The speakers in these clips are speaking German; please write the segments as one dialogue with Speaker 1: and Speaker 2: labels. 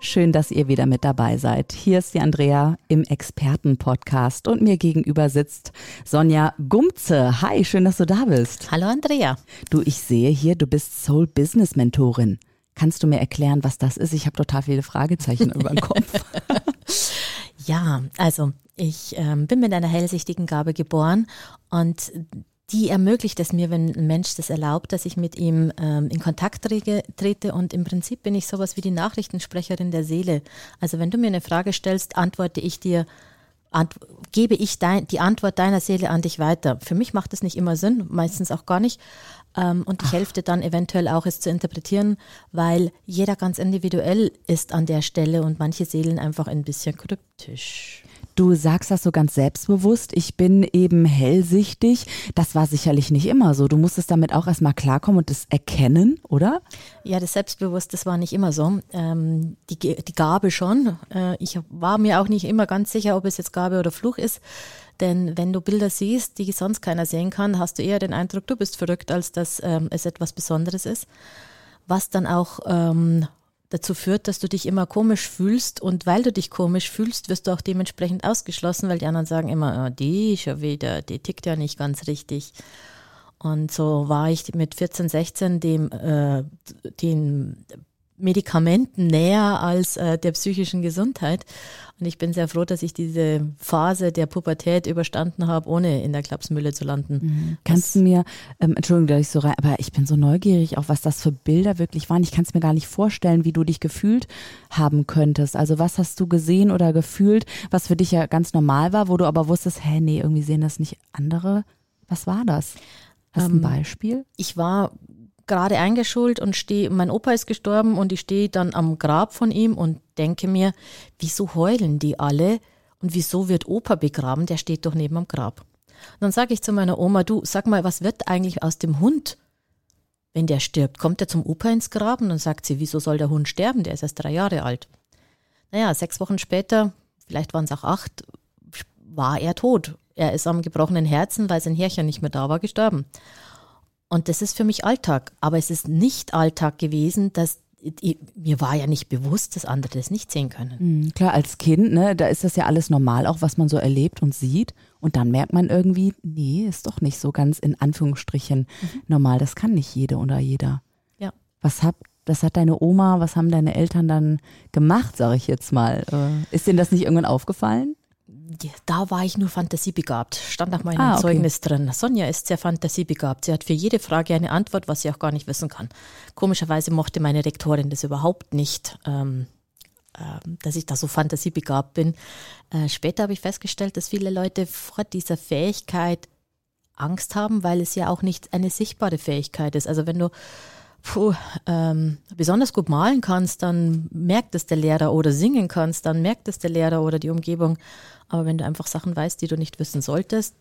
Speaker 1: Schön, dass ihr wieder mit dabei seid. Hier ist die Andrea im Expertenpodcast und mir gegenüber sitzt Sonja Gumze. Hi, schön, dass du da bist.
Speaker 2: Hallo Andrea.
Speaker 1: Du, ich sehe hier, du bist Soul Business Mentorin. Kannst du mir erklären, was das ist? Ich habe total viele Fragezeichen über den Kopf.
Speaker 2: Ja, also ich ähm, bin mit einer hellsichtigen Gabe geboren und die ermöglicht es mir, wenn ein Mensch das erlaubt, dass ich mit ihm ähm, in Kontakt trete, trete. Und im Prinzip bin ich sowas wie die Nachrichtensprecherin der Seele. Also wenn du mir eine Frage stellst, antworte ich dir, ant gebe ich dein, die Antwort deiner Seele an dich weiter. Für mich macht das nicht immer Sinn, meistens auch gar nicht. Ähm, und ich helfe dir dann eventuell auch, es zu interpretieren, weil jeder ganz individuell ist an der Stelle und manche Seelen einfach ein bisschen kryptisch.
Speaker 1: Du sagst das so ganz selbstbewusst, ich bin eben hellsichtig. Das war sicherlich nicht immer so. Du musstest damit auch erstmal klarkommen und das erkennen, oder?
Speaker 2: Ja, das Selbstbewusst, das war nicht immer so. Ähm, die, die Gabe schon. Äh, ich war mir auch nicht immer ganz sicher, ob es jetzt Gabe oder Fluch ist. Denn wenn du Bilder siehst, die sonst keiner sehen kann, hast du eher den Eindruck, du bist verrückt, als dass ähm, es etwas Besonderes ist. Was dann auch ähm, dazu führt, dass du dich immer komisch fühlst und weil du dich komisch fühlst, wirst du auch dementsprechend ausgeschlossen, weil die anderen sagen immer, oh, die schon wieder, die tickt ja nicht ganz richtig. Und so war ich mit 14, 16 dem, äh, den Medikamenten näher als äh, der psychischen Gesundheit. Und ich bin sehr froh, dass ich diese Phase der Pubertät überstanden habe, ohne in der Klapsmühle zu landen.
Speaker 1: Mhm. Kannst du mir, ähm, Entschuldigung, dass ich so rein, aber ich bin so neugierig, auch was das für Bilder wirklich waren. Ich kann es mir gar nicht vorstellen, wie du dich gefühlt haben könntest. Also was hast du gesehen oder gefühlt, was für dich ja ganz normal war, wo du aber wusstest, hä, nee, irgendwie sehen das nicht andere. Was war das? Hast du ähm, ein Beispiel?
Speaker 2: Ich war gerade eingeschult und stehe, mein Opa ist gestorben und ich stehe dann am Grab von ihm und denke mir, wieso heulen die alle und wieso wird Opa begraben? Der steht doch neben dem Grab. Und dann sage ich zu meiner Oma, du, sag mal, was wird eigentlich aus dem Hund, wenn der stirbt? Kommt er zum Opa ins Grab? Und dann sagt sie, wieso soll der Hund sterben? Der ist erst drei Jahre alt. Naja, sechs Wochen später, vielleicht waren es auch acht, war er tot. Er ist am gebrochenen Herzen, weil sein Herrchen nicht mehr da war, gestorben. Und das ist für mich Alltag. Aber es ist nicht Alltag gewesen, dass mir war ja nicht bewusst, dass andere das nicht sehen können.
Speaker 1: Mhm, klar, als Kind, ne, da ist das ja alles normal, auch was man so erlebt und sieht. Und dann merkt man irgendwie, nee, ist doch nicht so ganz in Anführungsstrichen mhm. normal. Das kann nicht jede oder jeder.
Speaker 2: Ja.
Speaker 1: Was hat, das hat deine Oma, was haben deine Eltern dann gemacht, sage ich jetzt mal? Äh, ist denen das nicht irgendwann aufgefallen?
Speaker 2: Da war ich nur fantasiebegabt. Stand nach meinem ah, okay. Zeugnis drin. Sonja ist sehr fantasiebegabt. Sie hat für jede Frage eine Antwort, was sie auch gar nicht wissen kann. Komischerweise mochte meine Rektorin das überhaupt nicht, ähm, äh, dass ich da so fantasiebegabt bin. Äh, später habe ich festgestellt, dass viele Leute vor dieser Fähigkeit Angst haben, weil es ja auch nicht eine sichtbare Fähigkeit ist. Also wenn du puh, ähm, besonders gut malen kannst, dann merkt es der Lehrer oder singen kannst, dann merkt es der Lehrer oder die Umgebung. Aber wenn du einfach Sachen weißt, die du nicht wissen solltest,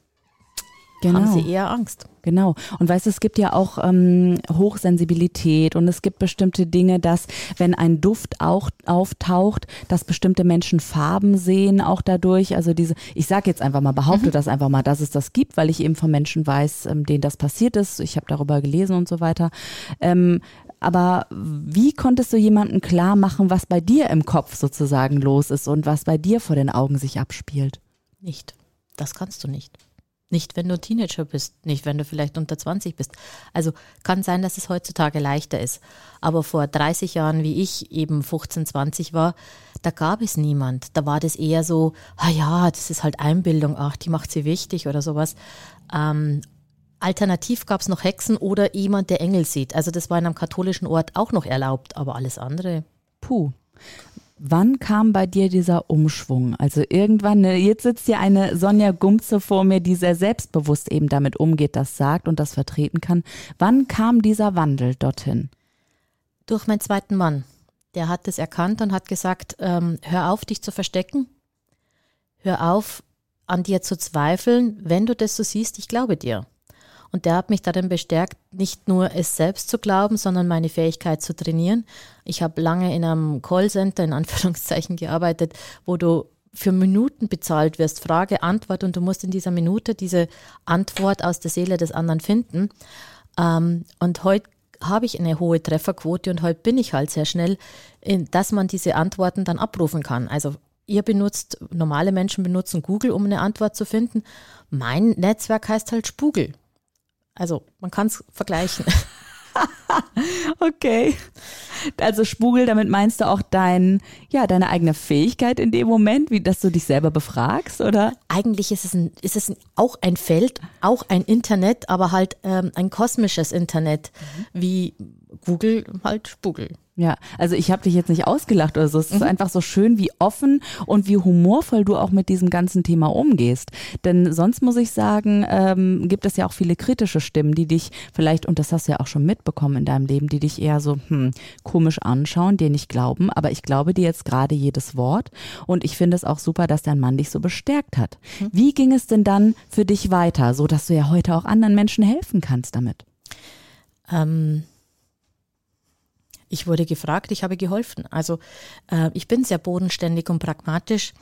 Speaker 2: Genau. haben sie eher Angst.
Speaker 1: Genau. Und weißt du, es gibt ja auch ähm, Hochsensibilität und es gibt bestimmte Dinge, dass wenn ein Duft auch auftaucht, dass bestimmte Menschen Farben sehen auch dadurch. Also diese, ich sage jetzt einfach mal, behaupte mhm. das einfach mal, dass es das gibt, weil ich eben von Menschen weiß, ähm, denen das passiert ist. Ich habe darüber gelesen und so weiter. Ähm, aber wie konntest du jemandem klar machen, was bei dir im Kopf sozusagen los ist und was bei dir vor den Augen sich abspielt?
Speaker 2: Nicht. Das kannst du nicht. Nicht, wenn du Teenager bist, nicht, wenn du vielleicht unter 20 bist. Also kann sein, dass es heutzutage leichter ist. Aber vor 30 Jahren, wie ich eben 15, 20 war, da gab es niemand. Da war das eher so, ah ja, das ist halt Einbildung, ach, die macht sie wichtig oder sowas. Ähm, alternativ gab es noch Hexen oder jemand, der Engel sieht. Also das war in einem katholischen Ort auch noch erlaubt, aber alles andere.
Speaker 1: Puh. Wann kam bei dir dieser Umschwung? Also irgendwann, ne, jetzt sitzt hier eine Sonja Gumze vor mir, die sehr selbstbewusst eben damit umgeht, das sagt und das vertreten kann. Wann kam dieser Wandel dorthin?
Speaker 2: Durch meinen zweiten Mann. Der hat es erkannt und hat gesagt, ähm, hör auf, dich zu verstecken. Hör auf, an dir zu zweifeln. Wenn du das so siehst, ich glaube dir. Und der hat mich darin bestärkt, nicht nur es selbst zu glauben, sondern meine Fähigkeit zu trainieren. Ich habe lange in einem Callcenter in Anführungszeichen gearbeitet, wo du für Minuten bezahlt wirst, Frage, Antwort und du musst in dieser Minute diese Antwort aus der Seele des anderen finden. Ähm, und heute habe ich eine hohe Trefferquote und heute bin ich halt sehr schnell, dass man diese Antworten dann abrufen kann. Also ihr benutzt, normale Menschen benutzen Google, um eine Antwort zu finden. Mein Netzwerk heißt halt Spugel. Also man kann es vergleichen.
Speaker 1: okay. Also Spugel, damit meinst du auch dein, ja, deine eigene Fähigkeit in dem Moment, wie dass du dich selber befragst, oder?
Speaker 2: Eigentlich ist es, ein, ist es auch ein Feld, auch ein Internet, aber halt ähm, ein kosmisches Internet, mhm. wie Google halt Spugel.
Speaker 1: Ja, also ich habe dich jetzt nicht ausgelacht oder so. Es ist mhm. einfach so schön, wie offen und wie humorvoll du auch mit diesem ganzen Thema umgehst. Denn sonst muss ich sagen, ähm, gibt es ja auch viele kritische Stimmen, die dich vielleicht, und das hast du ja auch schon mitbekommen in deinem Leben, die dich eher so hm, komisch anschauen, dir nicht glauben. Aber ich glaube dir jetzt gerade jedes Wort. Und ich finde es auch super, dass dein Mann dich so bestärkt hat. Mhm. Wie ging es denn dann für dich weiter, so dass du ja heute auch anderen Menschen helfen kannst damit?
Speaker 2: Ähm ich wurde gefragt, ich habe geholfen. Also äh, ich bin sehr bodenständig und pragmatisch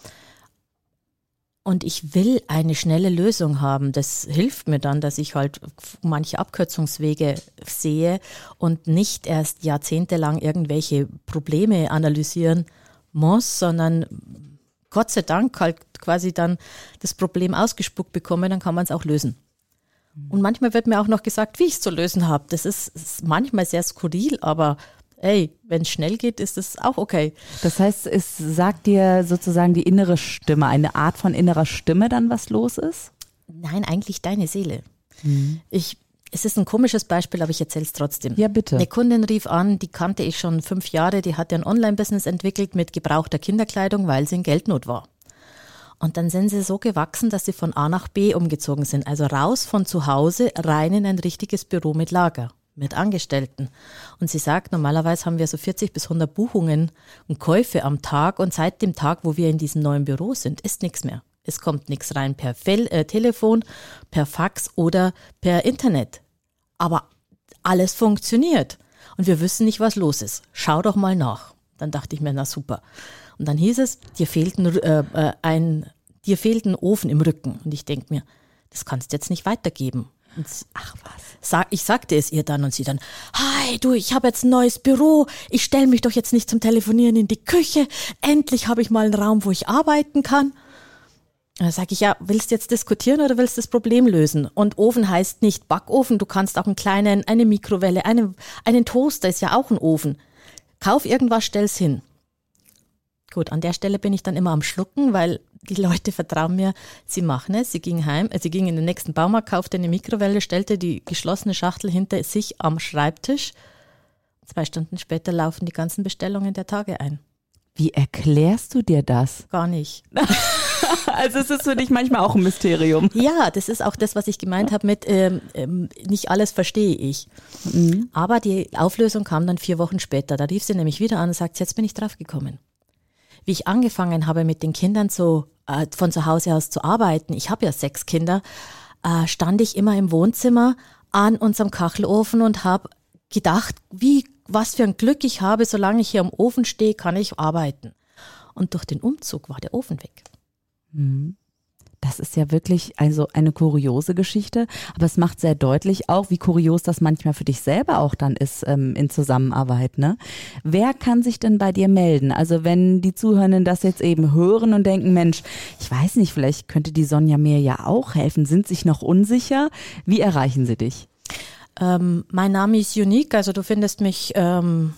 Speaker 2: und ich will eine schnelle Lösung haben. Das hilft mir dann, dass ich halt manche Abkürzungswege sehe und nicht erst jahrzehntelang irgendwelche Probleme analysieren muss, sondern Gott sei Dank halt quasi dann das Problem ausgespuckt bekomme, dann kann man es auch lösen. Und manchmal wird mir auch noch gesagt, wie ich es zu lösen habe. Das ist, ist manchmal sehr skurril, aber ey, wenn es schnell geht, ist es auch okay.
Speaker 1: Das heißt, es sagt dir sozusagen die innere Stimme, eine Art von innerer Stimme dann, was los ist?
Speaker 2: Nein, eigentlich deine Seele. Mhm. Ich, es ist ein komisches Beispiel, aber ich erzähle es trotzdem.
Speaker 1: Ja, bitte.
Speaker 2: Eine Kundin rief an, die kannte ich schon fünf Jahre, die hatte ein Online-Business entwickelt mit gebrauchter Kinderkleidung, weil sie in Geldnot war. Und dann sind sie so gewachsen, dass sie von A nach B umgezogen sind. Also raus von zu Hause, rein in ein richtiges Büro mit Lager mit Angestellten. Und sie sagt, normalerweise haben wir so 40 bis 100 Buchungen und Käufe am Tag und seit dem Tag, wo wir in diesem neuen Büro sind, ist nichts mehr. Es kommt nichts rein per Fel äh, Telefon, per Fax oder per Internet. Aber alles funktioniert und wir wissen nicht, was los ist. Schau doch mal nach. Dann dachte ich mir, na super. Und dann hieß es, dir fehlt ein, äh, äh ein, dir fehlt ein Ofen im Rücken. Und ich denke mir, das kannst du jetzt nicht weitergeben. Ach was. ich sagte es ihr dann und sie dann, hi, du, ich habe jetzt ein neues Büro. Ich stelle mich doch jetzt nicht zum Telefonieren in die Küche. Endlich habe ich mal einen Raum, wo ich arbeiten kann. Da sage ich, ja, willst du jetzt diskutieren oder willst du das Problem lösen? Und Ofen heißt nicht Backofen, du kannst auch einen kleinen, eine Mikrowelle, eine, einen Toaster ist ja auch ein Ofen. Kauf irgendwas, stell's hin. Gut, an der Stelle bin ich dann immer am Schlucken, weil die Leute vertrauen mir, sie machen es. Sie ging heim, äh, sie ging in den nächsten Baumarkt, kaufte eine Mikrowelle, stellte die geschlossene Schachtel hinter sich am Schreibtisch. Zwei Stunden später laufen die ganzen Bestellungen der Tage ein.
Speaker 1: Wie erklärst du dir das?
Speaker 2: Gar nicht.
Speaker 1: also es ist für dich manchmal auch ein Mysterium.
Speaker 2: Ja, das ist auch das, was ich gemeint habe mit ähm, ähm, nicht alles verstehe ich. Mhm. Aber die Auflösung kam dann vier Wochen später. Da rief sie nämlich wieder an und sagt, jetzt bin ich drauf gekommen. Wie ich angefangen habe mit den Kindern zu äh, von zu Hause aus zu arbeiten, ich habe ja sechs Kinder, äh, stand ich immer im Wohnzimmer an unserem Kachelofen und habe gedacht, wie, was für ein Glück ich habe, solange ich hier am Ofen stehe, kann ich arbeiten. Und durch den Umzug war der Ofen weg.
Speaker 1: Mhm. Das ist ja wirklich also eine kuriose Geschichte, aber es macht sehr deutlich auch, wie kurios das manchmal für dich selber auch dann ist ähm, in Zusammenarbeit. Ne? Wer kann sich denn bei dir melden? Also wenn die Zuhörenden das jetzt eben hören und denken, Mensch, ich weiß nicht, vielleicht könnte die Sonja mir ja auch helfen, sind sich noch unsicher. Wie erreichen sie dich?
Speaker 2: Ähm, mein Name ist Unique, also du findest mich ähm,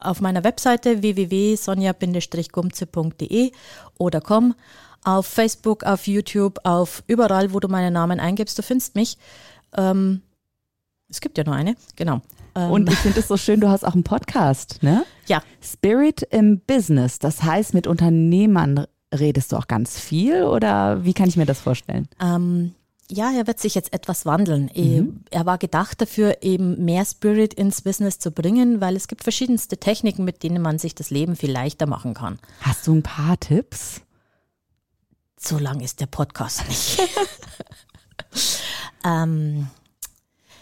Speaker 2: auf meiner Webseite www.sonja-gumze.de oder komm auf Facebook, auf YouTube, auf überall, wo du meinen Namen eingibst, du findest mich. Ähm, es gibt ja nur eine, genau.
Speaker 1: Ähm, Und ich finde es so schön, du hast auch einen Podcast, ne?
Speaker 2: Ja.
Speaker 1: Spirit im Business, das heißt, mit Unternehmern redest du auch ganz viel oder wie kann ich mir das vorstellen?
Speaker 2: Ähm, ja, er wird sich jetzt etwas wandeln. Mhm. Er war gedacht dafür, eben mehr Spirit ins Business zu bringen, weil es gibt verschiedenste Techniken, mit denen man sich das Leben viel leichter machen kann.
Speaker 1: Hast du ein paar Tipps?
Speaker 2: So lang ist der Podcast nicht. ähm,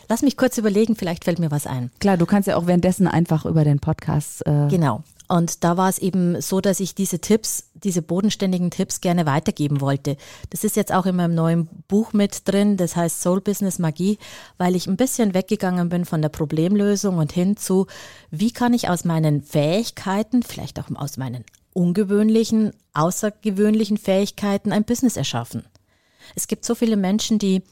Speaker 2: lass mich kurz überlegen, vielleicht fällt mir was ein.
Speaker 1: Klar, du kannst ja auch währenddessen einfach über den Podcast. Äh
Speaker 2: genau. Und da war es eben so, dass ich diese Tipps, diese bodenständigen Tipps gerne weitergeben wollte. Das ist jetzt auch in meinem neuen Buch mit drin, das heißt Soul Business Magie, weil ich ein bisschen weggegangen bin von der Problemlösung und hin zu, wie kann ich aus meinen Fähigkeiten, vielleicht auch aus meinen ungewöhnlichen, außergewöhnlichen Fähigkeiten ein Business erschaffen. Es gibt so viele Menschen, die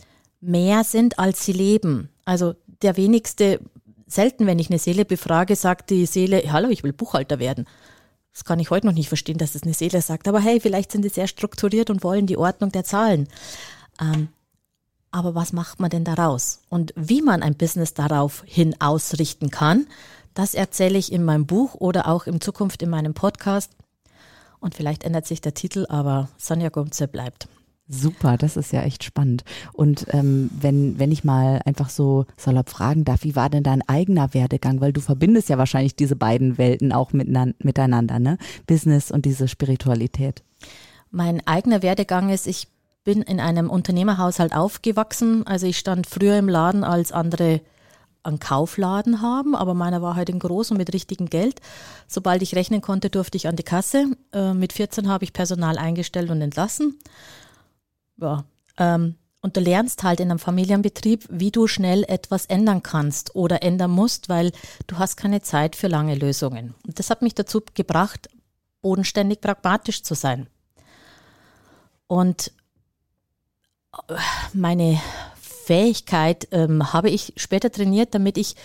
Speaker 2: mehr sind, als sie leben. Also der wenigste selten, wenn ich eine Seele befrage, sagt die Seele, hallo, ich will Buchhalter werden. Das kann ich heute noch nicht verstehen, dass das eine Seele sagt. Aber hey, vielleicht sind die sehr strukturiert und wollen die Ordnung der Zahlen. Ähm, aber was macht man denn daraus? Und wie man ein Business darauf hin ausrichten kann, das erzähle ich in meinem Buch oder auch in Zukunft in meinem Podcast. Und vielleicht ändert sich der Titel, aber Sonja Gumze bleibt.
Speaker 1: Super, das ist ja echt spannend. Und ähm, wenn, wenn ich mal einfach so salopp fragen darf, wie war denn dein eigener Werdegang? Weil du verbindest ja wahrscheinlich diese beiden Welten auch miteinander, ne? Business und diese Spiritualität.
Speaker 2: Mein eigener Werdegang ist, ich bin in einem Unternehmerhaushalt aufgewachsen. Also ich stand früher im Laden, als andere einen Kaufladen haben, aber meiner war halt in groß und mit richtigem Geld. Sobald ich rechnen konnte, durfte ich an die Kasse. Äh, mit 14 habe ich Personal eingestellt und entlassen ja, ähm, und du lernst halt in einem Familienbetrieb, wie du schnell etwas ändern kannst oder ändern musst, weil du hast keine Zeit für lange Lösungen. Und das hat mich dazu gebracht, bodenständig pragmatisch zu sein. Und äh, meine Fähigkeit ähm, habe ich später trainiert, damit ich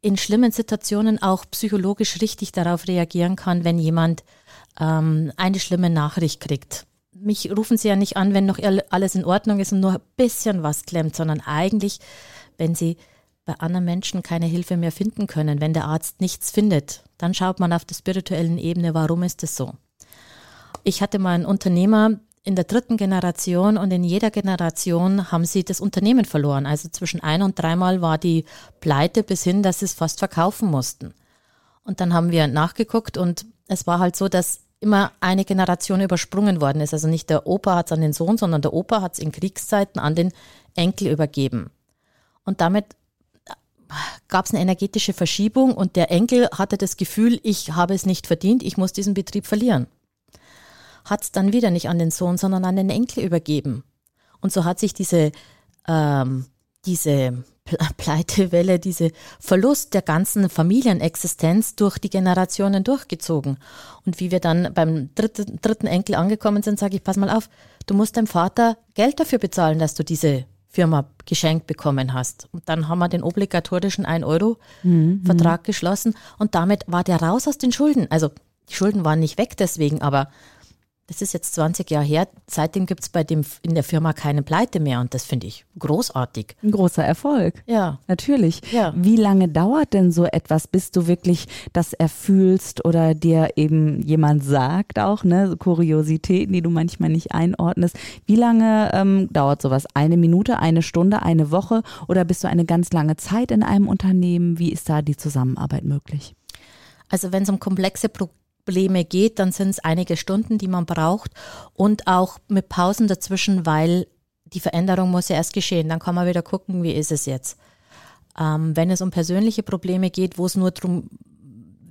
Speaker 2: in schlimmen Situationen auch psychologisch richtig darauf reagieren kann, wenn jemand ähm, eine schlimme Nachricht kriegt mich rufen sie ja nicht an, wenn noch alles in Ordnung ist und nur ein bisschen was klemmt, sondern eigentlich, wenn sie bei anderen Menschen keine Hilfe mehr finden können, wenn der Arzt nichts findet, dann schaut man auf der spirituellen Ebene, warum ist das so? Ich hatte mal einen Unternehmer in der dritten Generation und in jeder Generation haben sie das Unternehmen verloren. Also zwischen ein und dreimal war die Pleite bis hin, dass sie es fast verkaufen mussten. Und dann haben wir nachgeguckt und es war halt so, dass immer eine Generation übersprungen worden ist. Also nicht der Opa hat es an den Sohn, sondern der Opa hat es in Kriegszeiten an den Enkel übergeben. Und damit gab es eine energetische Verschiebung und der Enkel hatte das Gefühl, ich habe es nicht verdient, ich muss diesen Betrieb verlieren. Hat es dann wieder nicht an den Sohn, sondern an den Enkel übergeben. Und so hat sich diese, ähm, diese Pleitewelle, diese Verlust der ganzen Familienexistenz durch die Generationen durchgezogen. Und wie wir dann beim dritten, dritten Enkel angekommen sind, sage ich, pass mal auf, du musst deinem Vater Geld dafür bezahlen, dass du diese Firma geschenkt bekommen hast. Und dann haben wir den obligatorischen 1-Euro-Vertrag mhm. geschlossen und damit war der raus aus den Schulden. Also die Schulden waren nicht weg deswegen, aber das ist jetzt 20 Jahre her. Seitdem gibt es bei dem in der Firma keine Pleite mehr und das finde ich großartig.
Speaker 1: Ein großer Erfolg.
Speaker 2: Ja.
Speaker 1: Natürlich. Ja. Wie lange dauert denn so etwas, bis du wirklich das erfühlst oder dir eben jemand sagt auch, ne, so Kuriositäten, die du manchmal nicht einordnest. Wie lange ähm, dauert sowas? Eine Minute, eine Stunde, eine Woche oder bist du eine ganz lange Zeit in einem Unternehmen? Wie ist da die Zusammenarbeit möglich?
Speaker 2: Also wenn es um komplexe Pro Probleme geht, dann sind es einige Stunden, die man braucht und auch mit Pausen dazwischen, weil die Veränderung muss ja erst geschehen. Dann kann man wieder gucken, wie ist es jetzt. Ähm, wenn es um persönliche Probleme geht, wo es nur darum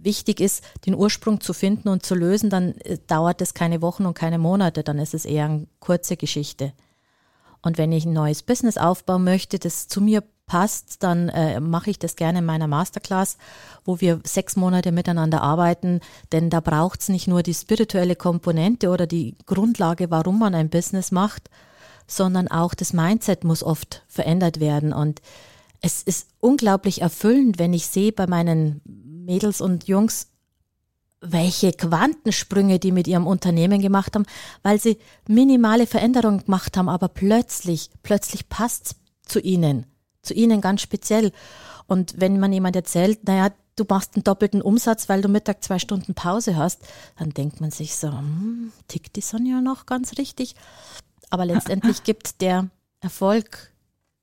Speaker 2: wichtig ist, den Ursprung zu finden und zu lösen, dann äh, dauert es keine Wochen und keine Monate, dann ist es eher eine kurze Geschichte. Und wenn ich ein neues Business aufbauen möchte, das zu mir passt, dann äh, mache ich das gerne in meiner Masterclass, wo wir sechs Monate miteinander arbeiten, denn da braucht es nicht nur die spirituelle Komponente oder die Grundlage, warum man ein Business macht, sondern auch das Mindset muss oft verändert werden. Und es ist unglaublich erfüllend, wenn ich sehe bei meinen Mädels und Jungs, welche Quantensprünge die mit ihrem Unternehmen gemacht haben, weil sie minimale Veränderungen gemacht haben, aber plötzlich, plötzlich passt zu ihnen, zu ihnen ganz speziell. Und wenn man jemand erzählt, naja, du machst einen doppelten Umsatz, weil du Mittag zwei Stunden Pause hast, dann denkt man sich so, hm, tickt die Sonja noch ganz richtig? Aber letztendlich gibt der Erfolg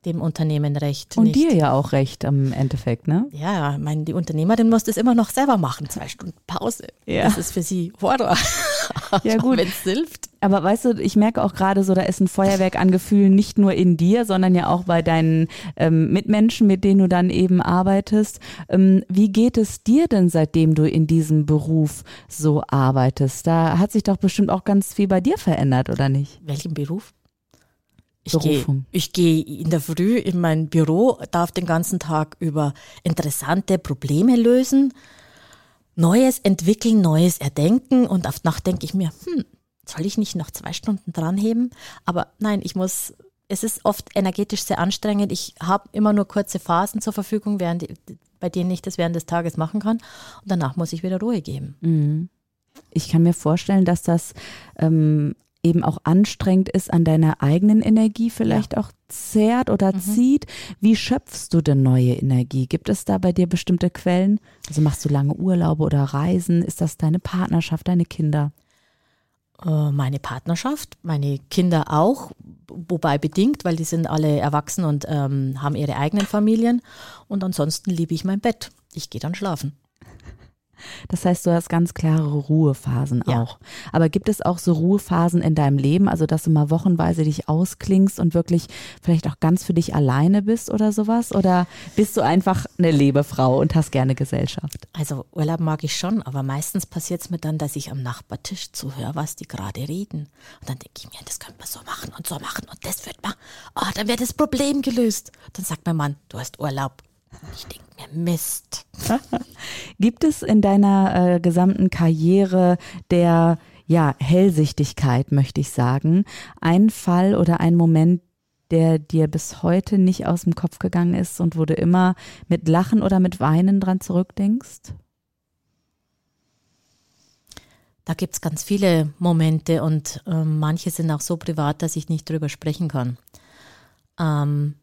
Speaker 2: dem Unternehmen recht.
Speaker 1: Und nicht. dir ja auch recht im Endeffekt, ne?
Speaker 2: Ja, ich meine, die Unternehmerin muss das immer noch selber machen. Zwei Stunden Pause. Ja. Das ist für sie Horror.
Speaker 1: ja, gut.
Speaker 2: Wenn es hilft.
Speaker 1: Aber weißt du, ich merke auch gerade so, da ist ein Feuerwerk an Gefühlen nicht nur in dir, sondern ja auch bei deinen ähm, Mitmenschen, mit denen du dann eben arbeitest. Ähm, wie geht es dir denn, seitdem du in diesem Beruf so arbeitest? Da hat sich doch bestimmt auch ganz viel bei dir verändert, oder nicht?
Speaker 2: Welchen Beruf? Ich gehe, ich gehe in der Früh in mein Büro, darf den ganzen Tag über interessante Probleme lösen, Neues entwickeln, Neues erdenken und auf Nacht denke ich mir, hm, soll ich nicht noch zwei Stunden dranheben? Aber nein, ich muss, es ist oft energetisch sehr anstrengend. Ich habe immer nur kurze Phasen zur Verfügung, während, bei denen ich das während des Tages machen kann. Und danach muss ich wieder Ruhe geben.
Speaker 1: Mhm. Ich kann mir vorstellen, dass das ähm, eben auch anstrengend ist, an deiner eigenen Energie vielleicht ja. auch zehrt oder mhm. zieht. Wie schöpfst du denn neue Energie? Gibt es da bei dir bestimmte Quellen? Also machst du lange Urlaube oder Reisen? Ist das deine Partnerschaft, deine Kinder?
Speaker 2: Äh, meine Partnerschaft, meine Kinder auch, wobei bedingt, weil die sind alle erwachsen und ähm, haben ihre eigenen Familien. Und ansonsten liebe ich mein Bett. Ich gehe dann schlafen.
Speaker 1: Das heißt, du hast ganz klare Ruhephasen ja. auch. Aber gibt es auch so Ruhephasen in deinem Leben, also dass du mal wochenweise dich ausklingst und wirklich vielleicht auch ganz für dich alleine bist oder sowas? Oder bist du einfach eine Lebefrau und hast gerne Gesellschaft?
Speaker 2: Also Urlaub mag ich schon, aber meistens passiert es mir dann, dass ich am Nachbartisch zuhöre, was die gerade reden. Und dann denke ich mir, das könnte man so machen und so machen und das wird man, oh, dann wäre das Problem gelöst. Dann sagt mein Mann, du hast Urlaub. Ich denke mir, Mist.
Speaker 1: Gibt es in deiner äh, gesamten Karriere der ja, Hellsichtigkeit, möchte ich sagen, einen Fall oder einen Moment, der dir bis heute nicht aus dem Kopf gegangen ist und wo du immer mit Lachen oder mit Weinen dran zurückdenkst?
Speaker 2: Da gibt es ganz viele Momente und äh, manche sind auch so privat, dass ich nicht drüber sprechen kann. Ähm,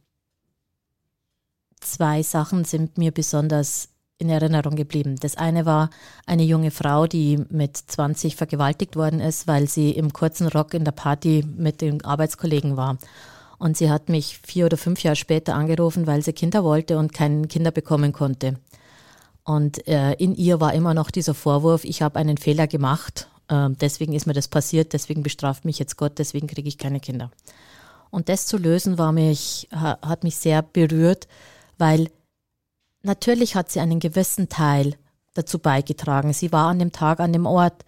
Speaker 2: zwei Sachen sind mir besonders in Erinnerung geblieben. Das eine war eine junge Frau, die mit 20 vergewaltigt worden ist, weil sie im kurzen Rock in der Party mit den Arbeitskollegen war. Und sie hat mich vier oder fünf Jahre später angerufen, weil sie Kinder wollte und keine Kinder bekommen konnte. Und äh, in ihr war immer noch dieser Vorwurf, ich habe einen Fehler gemacht, äh, deswegen ist mir das passiert, deswegen bestraft mich jetzt Gott, deswegen kriege ich keine Kinder. Und das zu lösen war mich, hat mich sehr berührt, weil natürlich hat sie einen gewissen Teil dazu beigetragen. Sie war an dem Tag an dem Ort,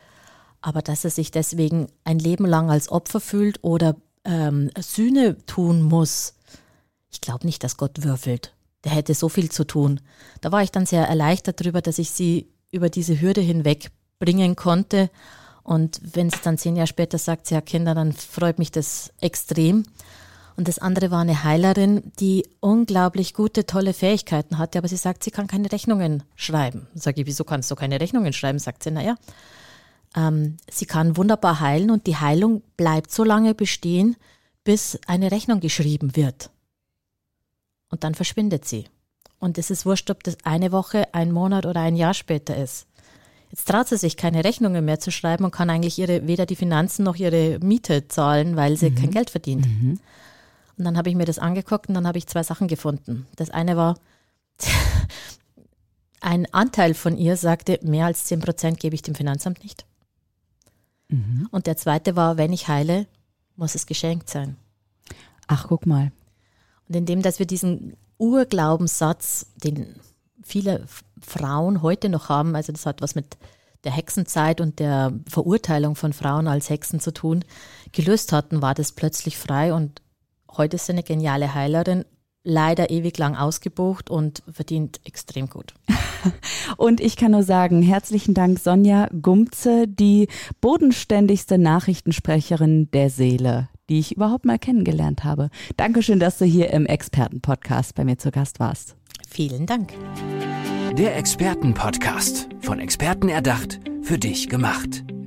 Speaker 2: aber dass er sich deswegen ein Leben lang als Opfer fühlt oder ähm, Sühne tun muss, ich glaube nicht, dass Gott würfelt. Der hätte so viel zu tun. Da war ich dann sehr erleichtert darüber, dass ich sie über diese Hürde hinweg bringen konnte. Und wenn sie dann zehn Jahre später sagt, sie hat Kinder, dann freut mich das extrem. Und das andere war eine Heilerin, die unglaublich gute, tolle Fähigkeiten hatte, aber sie sagt, sie kann keine Rechnungen schreiben. Sage ich, wieso kannst du keine Rechnungen schreiben? Sagt sie, naja, ähm, sie kann wunderbar heilen und die Heilung bleibt so lange bestehen, bis eine Rechnung geschrieben wird. Und dann verschwindet sie. Und es ist wurscht, ob das eine Woche, ein Monat oder ein Jahr später ist. Jetzt traut sie sich keine Rechnungen mehr zu schreiben und kann eigentlich ihre, weder die Finanzen noch ihre Miete zahlen, weil sie mhm. kein Geld verdient. Mhm. Und dann habe ich mir das angeguckt und dann habe ich zwei Sachen gefunden. Das eine war, ein Anteil von ihr sagte, mehr als 10 Prozent gebe ich dem Finanzamt nicht. Mhm. Und der zweite war, wenn ich heile, muss es geschenkt sein.
Speaker 1: Ach, guck mal.
Speaker 2: Und indem, dass wir diesen Urglaubenssatz, den viele Frauen heute noch haben, also das hat was mit der Hexenzeit und der Verurteilung von Frauen als Hexen zu tun, gelöst hatten, war das plötzlich frei und Heute ist sie eine geniale Heilerin, leider ewig lang ausgebucht und verdient extrem gut.
Speaker 1: Und ich kann nur sagen, herzlichen Dank Sonja Gumze, die bodenständigste Nachrichtensprecherin der Seele, die ich überhaupt mal kennengelernt habe. Dankeschön, dass du hier im Expertenpodcast bei mir zu Gast warst.
Speaker 2: Vielen Dank.
Speaker 3: Der Expertenpodcast, von Experten erdacht, für dich gemacht.